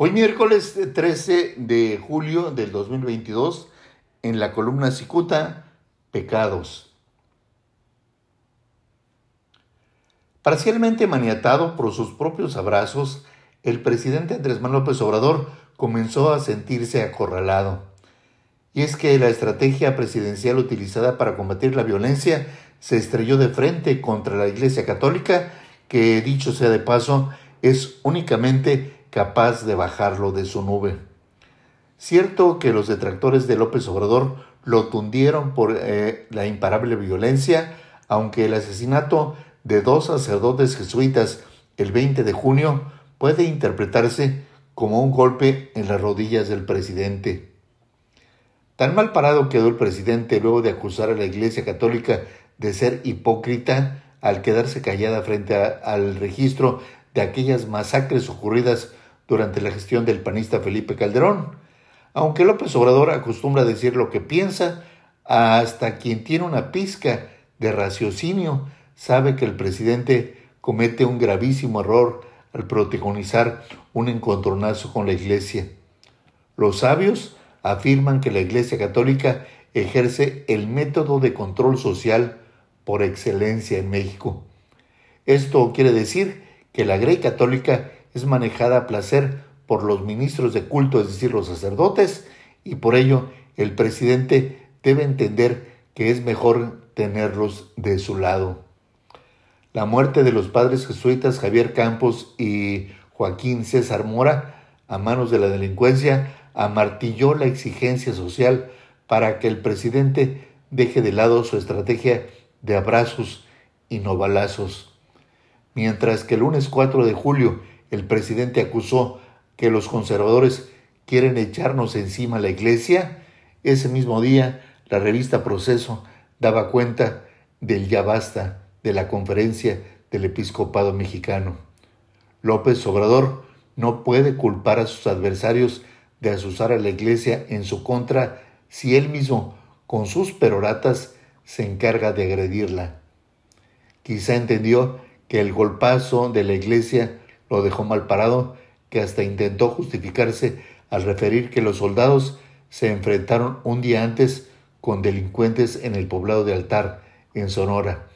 Hoy miércoles 13 de julio del 2022, en la columna Cicuta, Pecados. Parcialmente maniatado por sus propios abrazos, el presidente Andrés Manuel López Obrador comenzó a sentirse acorralado. Y es que la estrategia presidencial utilizada para combatir la violencia se estrelló de frente contra la Iglesia Católica, que dicho sea de paso, es únicamente capaz de bajarlo de su nube. Cierto que los detractores de López Obrador lo tundieron por eh, la imparable violencia, aunque el asesinato de dos sacerdotes jesuitas el 20 de junio puede interpretarse como un golpe en las rodillas del presidente. Tan mal parado quedó el presidente luego de acusar a la Iglesia Católica de ser hipócrita al quedarse callada frente al registro de aquellas masacres ocurridas durante la gestión del panista Felipe Calderón. Aunque López Obrador acostumbra decir lo que piensa, hasta quien tiene una pizca de raciocinio sabe que el presidente comete un gravísimo error al protagonizar un encontronazo con la Iglesia. Los sabios afirman que la Iglesia Católica ejerce el método de control social por excelencia en México. Esto quiere decir que la Grey Católica es manejada a placer por los ministros de culto, es decir, los sacerdotes, y por ello el presidente debe entender que es mejor tenerlos de su lado. La muerte de los padres jesuitas Javier Campos y Joaquín César Mora a manos de la delincuencia amartilló la exigencia social para que el presidente deje de lado su estrategia de abrazos y no balazos. Mientras que el lunes 4 de julio el presidente acusó que los conservadores quieren echarnos encima la iglesia, ese mismo día la revista Proceso daba cuenta del ya basta de la conferencia del episcopado mexicano. López Obrador no puede culpar a sus adversarios de asusar a la iglesia en su contra si él mismo, con sus peroratas, se encarga de agredirla. Quizá entendió que el golpazo de la iglesia lo dejó mal parado, que hasta intentó justificarse al referir que los soldados se enfrentaron un día antes con delincuentes en el poblado de Altar, en Sonora.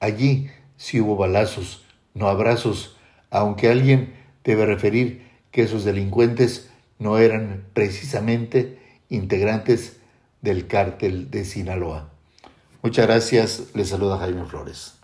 Allí sí hubo balazos, no abrazos, aunque alguien debe referir que esos delincuentes no eran precisamente integrantes del cártel de Sinaloa. Muchas gracias, les saluda Jaime Flores.